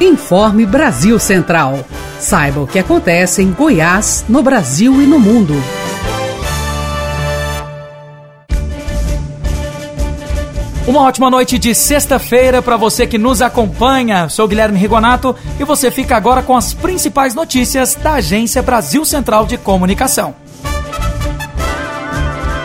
Informe Brasil Central. Saiba o que acontece em Goiás, no Brasil e no mundo. Uma ótima noite de sexta-feira para você que nos acompanha. Sou Guilherme Rigonato e você fica agora com as principais notícias da Agência Brasil Central de Comunicação.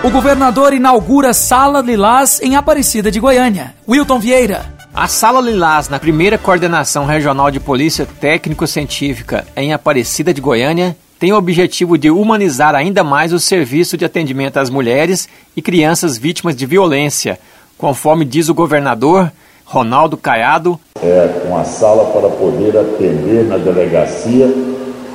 O governador inaugura Sala Lilás em Aparecida de Goiânia. Wilton Vieira. A Sala Lilás, na primeira coordenação regional de polícia técnico-científica em Aparecida de Goiânia, tem o objetivo de humanizar ainda mais o serviço de atendimento às mulheres e crianças vítimas de violência, conforme diz o governador Ronaldo Caiado. É uma sala para poder atender na delegacia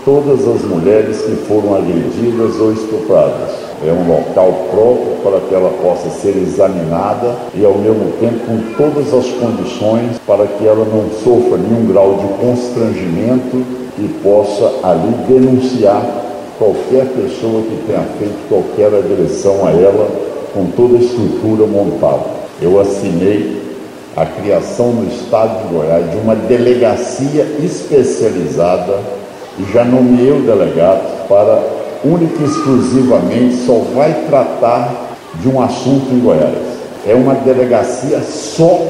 todas as mulheres que foram agredidas ou estupradas é um local próprio para que ela possa ser examinada e, ao mesmo tempo, com todas as condições para que ela não sofra nenhum grau de constrangimento e possa ali denunciar qualquer pessoa que tenha feito qualquer agressão a ela com toda a estrutura montada. Eu assinei a criação no estado de Goiás de uma delegacia especializada e já nomeei o delegado para única e exclusivamente só vai tratar de um assunto em Goiás. É uma delegacia só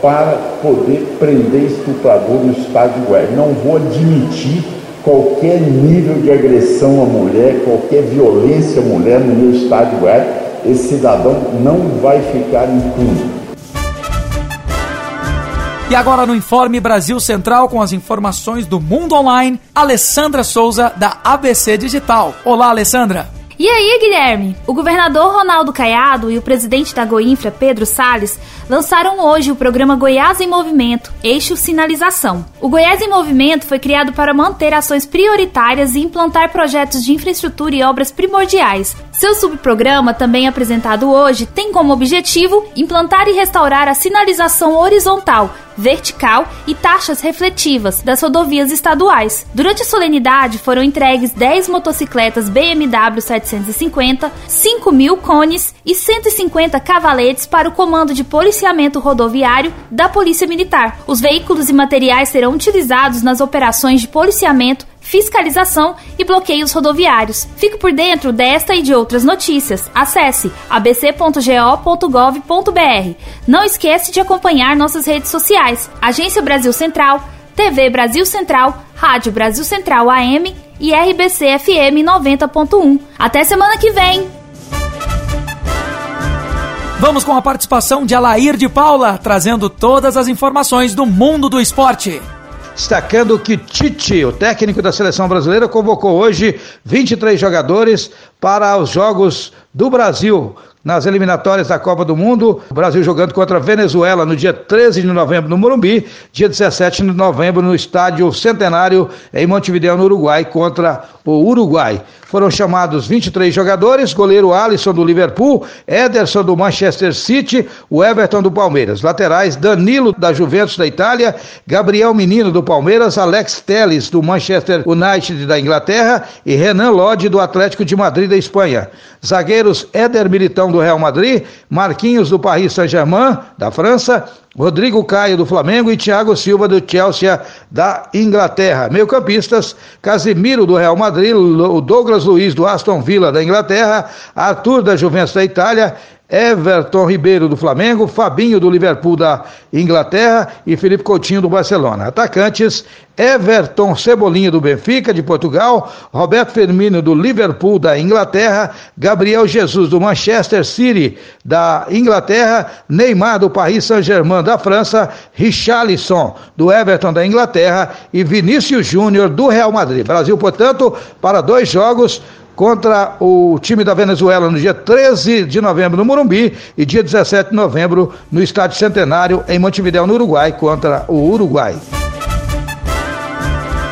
para poder prender estuprador no estado de Goiás. Não vou admitir qualquer nível de agressão à mulher, qualquer violência à mulher no meu estado de Goiás. Esse cidadão não vai ficar impune. E agora no Informe Brasil Central com as informações do Mundo Online, Alessandra Souza da ABC Digital. Olá, Alessandra. E aí, Guilherme? O governador Ronaldo Caiado e o presidente da Goinfra, Pedro Salles, lançaram hoje o programa Goiás em Movimento, Eixo Sinalização. O Goiás em Movimento foi criado para manter ações prioritárias e implantar projetos de infraestrutura e obras primordiais. Seu subprograma, também apresentado hoje, tem como objetivo implantar e restaurar a sinalização horizontal, vertical e taxas refletivas das rodovias estaduais. Durante a solenidade foram entregues 10 motocicletas BMW 750, 5 mil cones e 150 cavaletes para o Comando de Policiamento Rodoviário da Polícia Militar. Os veículos e materiais serão utilizados nas operações de policiamento fiscalização e bloqueios rodoviários. Fique por dentro desta e de outras notícias. Acesse abc.go.gov.br. Não esqueça de acompanhar nossas redes sociais: Agência Brasil Central, TV Brasil Central, Rádio Brasil Central AM e RBC FM 90.1. Até semana que vem! Vamos com a participação de Alair de Paula, trazendo todas as informações do mundo do esporte. Destacando que Tite, o técnico da seleção brasileira, convocou hoje 23 jogadores para os Jogos do Brasil nas eliminatórias da Copa do Mundo. O Brasil jogando contra a Venezuela no dia 13 de novembro no Morumbi, dia 17 de novembro no Estádio Centenário em Montevideo, no Uruguai, contra o Uruguai. Foram chamados 23 jogadores: goleiro Alisson do Liverpool, Ederson do Manchester City, o Everton do Palmeiras. Laterais: Danilo da Juventus da Itália, Gabriel Menino do Palmeiras, Alex Telles do Manchester United da Inglaterra e Renan Lodge do Atlético de Madrid da Espanha. Zagueiros: Éder Militão do Real Madrid, Marquinhos do Paris Saint-Germain da França, Rodrigo Caio do Flamengo e Thiago Silva do Chelsea da Inglaterra. Meio-campistas: Casimiro do Real Madrid, o Douglas Luiz do Aston Villa da Inglaterra, Arthur da Juventus da Itália Everton Ribeiro do Flamengo, Fabinho do Liverpool da Inglaterra e Felipe Coutinho do Barcelona. Atacantes: Everton Cebolinha do Benfica de Portugal, Roberto Firmino do Liverpool da Inglaterra, Gabriel Jesus do Manchester City da Inglaterra, Neymar do Paris Saint-Germain da França, Richarlison do Everton da Inglaterra e Vinícius Júnior do Real Madrid. Brasil, portanto, para dois jogos contra o time da Venezuela no dia 13 de novembro no Morumbi e dia 17 de novembro no Estádio Centenário em Montevideo, no Uruguai, contra o Uruguai.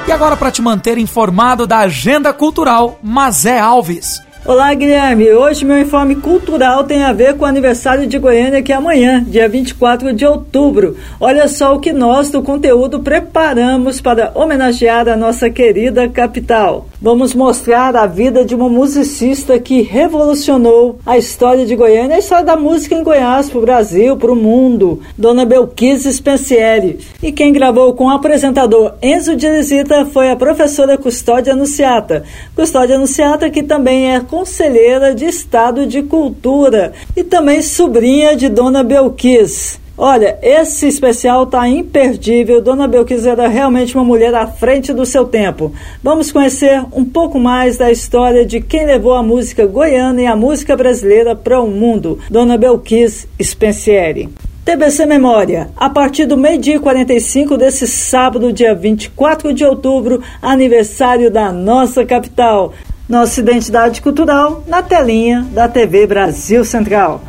E agora para te manter informado da agenda cultural, Mazé Alves. Olá, Guilherme. Hoje meu informe cultural tem a ver com o aniversário de Goiânia, que é amanhã, dia 24 de outubro. Olha só o que nós do conteúdo preparamos para homenagear a nossa querida capital. Vamos mostrar a vida de uma musicista que revolucionou a história de Goiânia, a história da música em Goiás, para o Brasil, para o mundo. Dona Belquise Spencieri. E quem gravou com o apresentador Enzo Dirizita foi a professora Custódia Anunciata. Custódia Anunciata, que também é conselheira de Estado de Cultura e também sobrinha de Dona Belquise. Olha, esse especial tá imperdível. Dona Belkis era realmente uma mulher à frente do seu tempo. Vamos conhecer um pouco mais da história de quem levou a música goiana e a música brasileira para o mundo. Dona Belkis Spencieri. TBC Memória, a partir do meio-dia 45 desse sábado, dia 24 de outubro, aniversário da nossa capital. Nossa identidade cultural na telinha da TV Brasil Central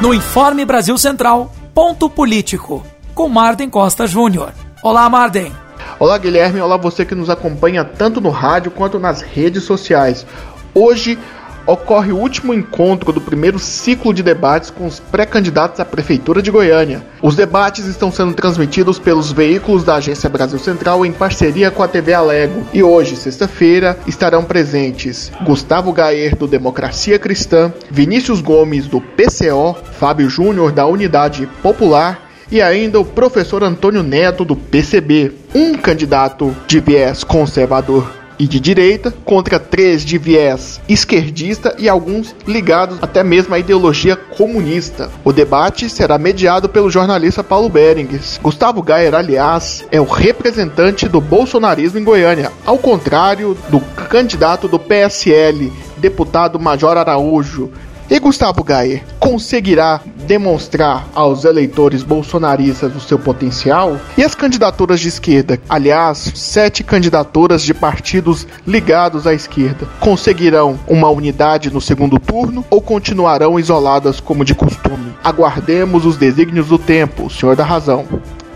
no Informe Brasil Central, ponto político, com Marden Costa Júnior. Olá, Marden. Olá, Guilherme. Olá, você que nos acompanha tanto no rádio quanto nas redes sociais. Hoje ocorre o último encontro do primeiro ciclo de debates com os pré-candidatos à Prefeitura de Goiânia. Os debates estão sendo transmitidos pelos veículos da Agência Brasil Central em parceria com a TV Alego. E hoje, sexta-feira, estarão presentes Gustavo Gaer, do Democracia Cristã, Vinícius Gomes, do PCO, Fábio Júnior, da Unidade Popular e ainda o professor Antônio Neto do PCB, um candidato de viés conservador e de direita contra três de viés esquerdista e alguns ligados até mesmo à ideologia comunista. O debate será mediado pelo jornalista Paulo Berengues. Gustavo Gayer, aliás, é o representante do bolsonarismo em Goiânia, ao contrário do candidato do PSL, deputado Major Araújo, e Gustavo Gayer conseguirá demonstrar aos eleitores bolsonaristas o seu potencial? E as candidaturas de esquerda, aliás, sete candidaturas de partidos ligados à esquerda, conseguirão uma unidade no segundo turno ou continuarão isoladas como de costume? Aguardemos os desígnios do tempo, senhor da razão.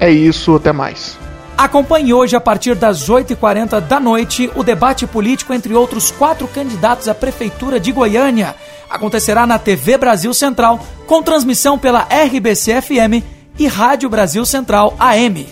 É isso, até mais. Acompanhe hoje, a partir das 8h40 da noite, o debate político entre outros quatro candidatos à Prefeitura de Goiânia acontecerá na TV Brasil Central, com transmissão pela RBC FM e Rádio Brasil Central AM.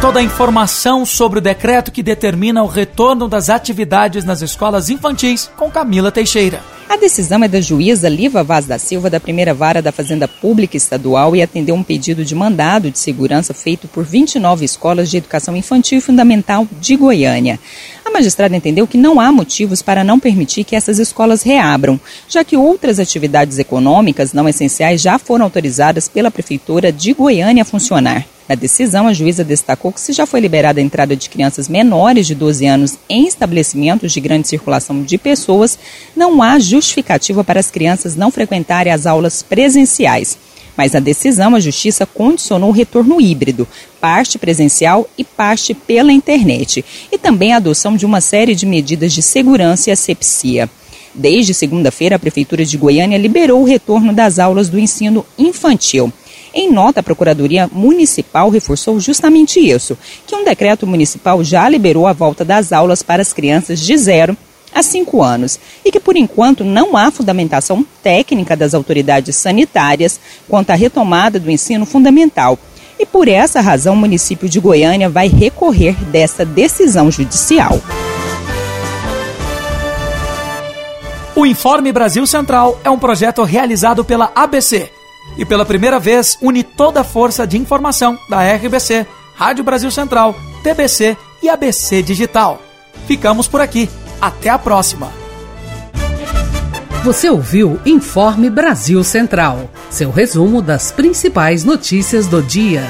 Toda a informação sobre o decreto que determina o retorno das atividades nas escolas infantis com Camila Teixeira. A decisão é da juíza Liva Vaz da Silva, da primeira vara da Fazenda Pública Estadual, e atendeu um pedido de mandado de segurança feito por 29 escolas de educação infantil e fundamental de Goiânia. A magistrada entendeu que não há motivos para não permitir que essas escolas reabram, já que outras atividades econômicas não essenciais já foram autorizadas pela Prefeitura de Goiânia a funcionar. Na decisão, a juíza destacou que se já foi liberada a entrada de crianças menores de 12 anos em estabelecimentos de grande circulação de pessoas, não há justificativa para as crianças não frequentarem as aulas presenciais. Mas na decisão, a Justiça condicionou o retorno híbrido, parte presencial e parte pela internet, e também a adoção de uma série de medidas de segurança e asepsia. Desde segunda-feira, a Prefeitura de Goiânia liberou o retorno das aulas do ensino infantil. Em nota, a Procuradoria Municipal reforçou justamente isso, que um decreto municipal já liberou a volta das aulas para as crianças de 0 a cinco anos e que, por enquanto, não há fundamentação técnica das autoridades sanitárias quanto à retomada do ensino fundamental. E por essa razão, o município de Goiânia vai recorrer dessa decisão judicial. O Informe Brasil Central é um projeto realizado pela ABC e pela primeira vez une toda a força de informação da RBC, Rádio Brasil Central, TBC e ABC Digital. Ficamos por aqui. Até a próxima! Você ouviu Informe Brasil Central, seu resumo das principais notícias do dia.